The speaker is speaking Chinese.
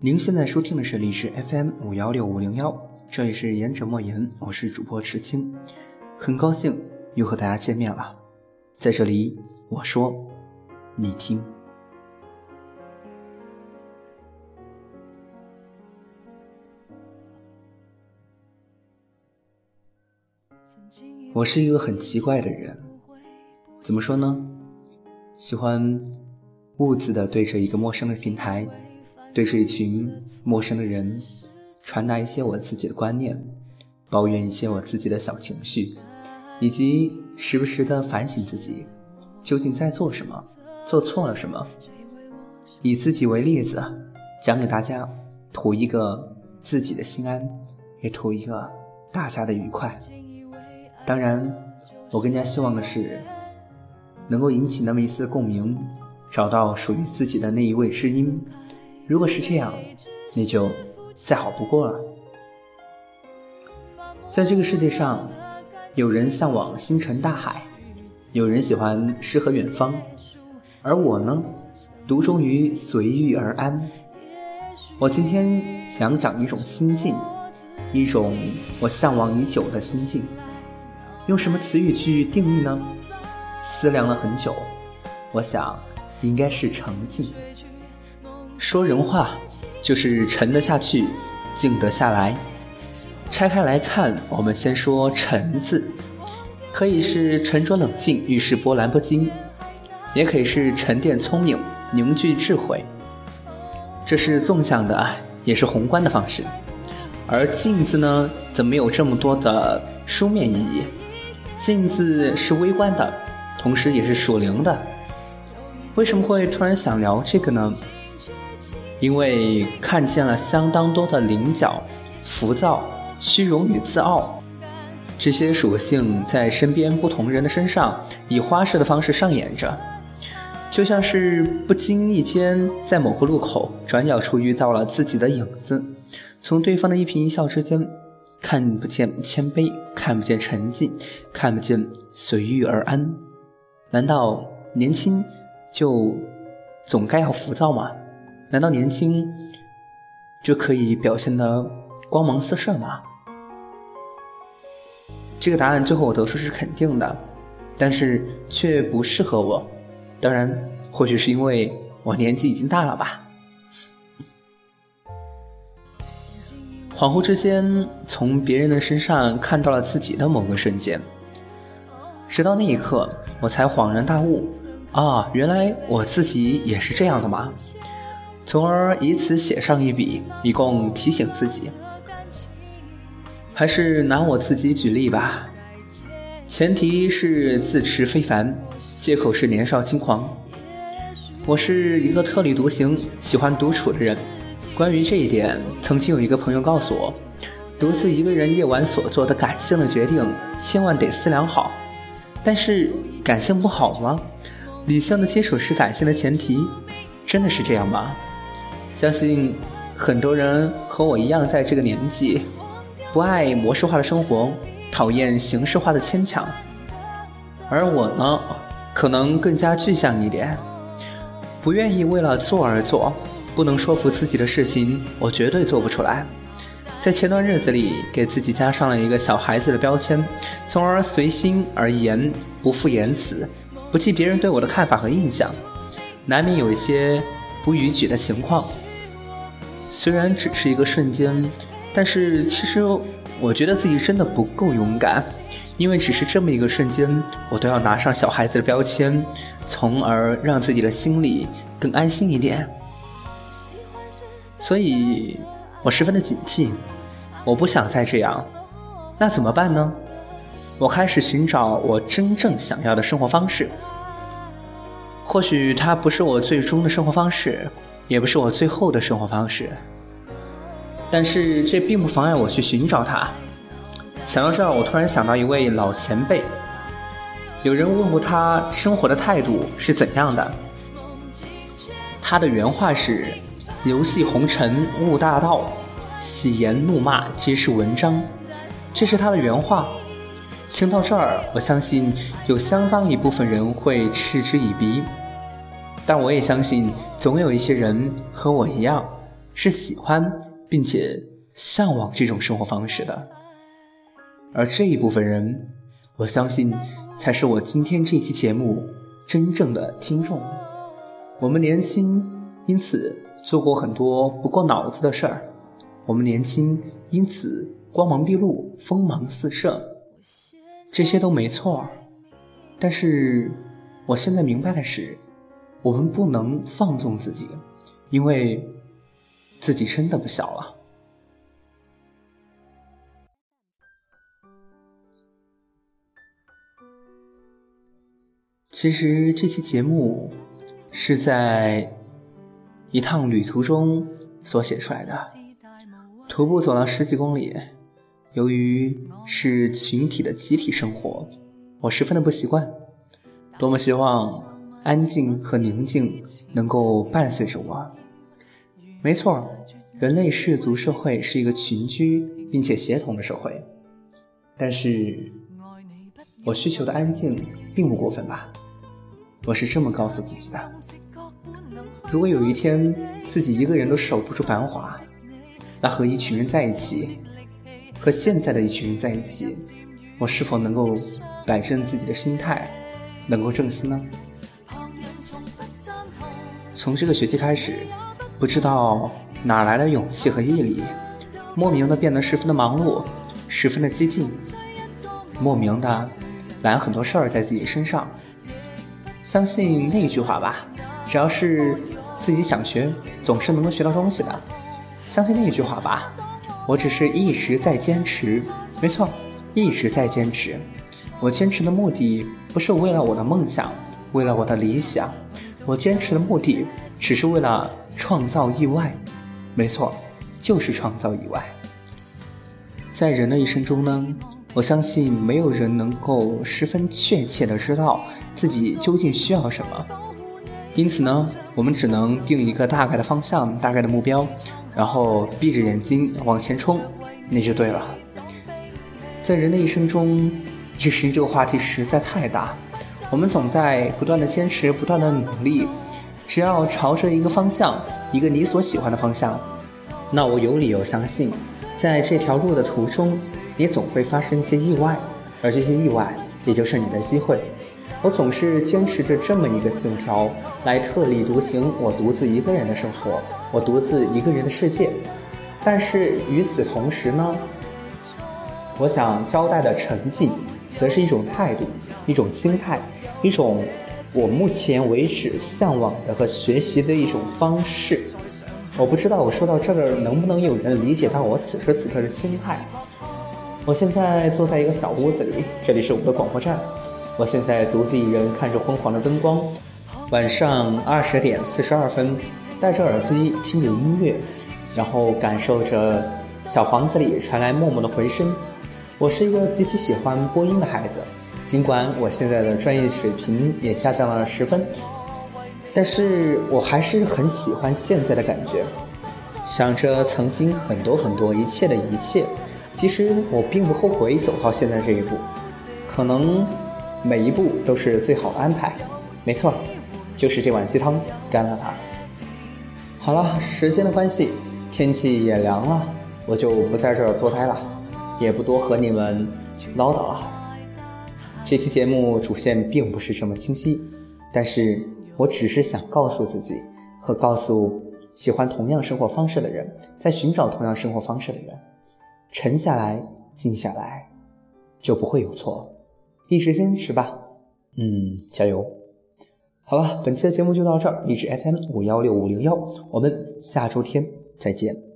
您现在收听的是历史 FM 五幺六五零幺，这里是言者莫言，我是主播池青，很高兴又和大家见面了。在这里，我说，你听。我是一个很奇怪的人，怎么说呢？喜欢兀自的对着一个陌生的平台，对着一群陌生的人，传达一些我自己的观念，抱怨一些我自己的小情绪，以及时不时的反省自己究竟在做什么，做错了什么。以自己为例子，讲给大家，图一个自己的心安，也图一个大家的愉快。当然，我更加希望的是，能够引起那么一丝共鸣，找到属于自己的那一位知音。如果是这样，那就再好不过了。在这个世界上，有人向往星辰大海，有人喜欢诗和远方，而我呢，独钟于随遇而安。我今天想讲一种心境，一种我向往已久的心境。用什么词语去定义呢？思量了很久，我想应该是沉静。说人话就是沉得下去，静得下来。拆开来看，我们先说“沉”字，可以是沉着冷静，遇事波澜不惊；也可以是沉淀聪明，凝聚智慧。这是纵向的，也是宏观的方式。而“静”字呢，则没有这么多的书面意义。镜子是微观的，同时也是属灵的。为什么会突然想聊这个呢？因为看见了相当多的棱角、浮躁、虚荣与自傲这些属性在身边不同人的身上以花式的方式上演着，就像是不经意间在某个路口转角处遇到了自己的影子，从对方的一颦一笑之间。看不见谦卑，看不见沉静，看不见随遇而安。难道年轻就总该要浮躁吗？难道年轻就可以表现得光芒四射吗？这个答案最后我得出是肯定的，但是却不适合我。当然，或许是因为我年纪已经大了吧。恍惚之间，从别人的身上看到了自己的某个瞬间，直到那一刻，我才恍然大悟：啊，原来我自己也是这样的吗？从而以此写上一笔，以供提醒自己。还是拿我自己举例吧，前提是自持非凡，借口是年少轻狂。我是一个特立独行、喜欢独处的人。关于这一点，曾经有一个朋友告诉我，独自一个人夜晚所做的感性的决定，千万得思量好。但是感性不好吗？理性的基础是感性的前提，真的是这样吗？相信很多人和我一样，在这个年纪，不爱模式化的生活，讨厌形式化的牵强。而我呢，可能更加具象一点，不愿意为了做而做。不能说服自己的事情，我绝对做不出来。在前段日子里，给自己加上了一个小孩子的标签，从而随心而言，不负言辞，不计别人对我的看法和印象，难免有一些不逾矩的情况。虽然只是一个瞬间，但是其实我觉得自己真的不够勇敢，因为只是这么一个瞬间，我都要拿上小孩子的标签，从而让自己的心里更安心一点。所以，我十分的警惕，我不想再这样。那怎么办呢？我开始寻找我真正想要的生活方式。或许它不是我最终的生活方式，也不是我最后的生活方式。但是这并不妨碍我去寻找它。想到这儿，我突然想到一位老前辈。有人问过他生活的态度是怎样的，他的原话是。游戏红尘悟大道，喜言怒骂皆是文章，这是他的原话。听到这儿，我相信有相当一部分人会嗤之以鼻，但我也相信总有一些人和我一样，是喜欢并且向往这种生活方式的。而这一部分人，我相信才是我今天这期节目真正的听众。我们年轻，因此做过很多不过脑子的事儿；我们年轻，因此光芒毕露、锋芒四射。这些都没错，但是我现在明白的是，我们不能放纵自己，因为自己真的不小了。其实这期节目是在一趟旅途中所写出来的，徒步走了十几公里。由于是群体的集体生活，我十分的不习惯。多么希望安静和宁静能够伴随着我。没错，人类氏族社会是一个群居并且协同的社会。但是，我需求的安静并不过分吧？我是这么告诉自己的。如果有一天自己一个人都守不住繁华，那和一群人在一起。和现在的一群人在一起，我是否能够摆正自己的心态，能够正心呢？从这个学期开始，不知道哪来的勇气和毅力，莫名的变得十分的忙碌，十分的激进，莫名的揽很多事儿在自己身上。相信那一句话吧，只要是自己想学，总是能够学到东西的。相信那一句话吧。我只是一直在坚持，没错，一直在坚持。我坚持的目的不是为了我的梦想，为了我的理想，我坚持的目的只是为了创造意外，没错，就是创造意外。在人的一生中呢，我相信没有人能够十分确切的知道自己究竟需要什么，因此呢，我们只能定一个大概的方向，大概的目标。然后闭着眼睛往前冲，那就对了。在人的一生中，一生这个话题实在太大，我们总在不断的坚持，不断的努力。只要朝着一个方向，一个你所喜欢的方向，那我有理由相信，在这条路的途中，你总会发生一些意外，而这些意外也就是你的机会。我总是坚持着这么一个信条，来特立独行，我独自一个人的生活。我独自一个人的世界，但是与此同时呢，我想交代的成绩，则是一种态度，一种心态，一种我目前为止向往的和学习的一种方式。我不知道我说到这儿能不能有人理解到我此时此刻的心态。我现在坐在一个小屋子里，这里是我们的广播站。我现在独自一人看着昏黄的灯光，晚上二十点四十二分。戴着耳机听着音乐，然后感受着小房子里传来默默的回声。我是一个极其喜欢播音的孩子，尽管我现在的专业水平也下降了十分，但是我还是很喜欢现在的感觉。想着曾经很多很多一切的一切，其实我并不后悔走到现在这一步，可能每一步都是最好的安排。没错，就是这碗鸡汤干了它。好了，时间的关系，天气也凉了，我就不在这儿多待了，也不多和你们唠叨了。这期节目主线并不是这么清晰，但是我只是想告诉自己，和告诉喜欢同样生活方式的人，在寻找同样生活方式的人，沉下来，静下来，就不会有错，一直坚持吧，嗯，加油。好了，本期的节目就到这儿。荔枝 FM 五幺六五零幺，我们下周天再见。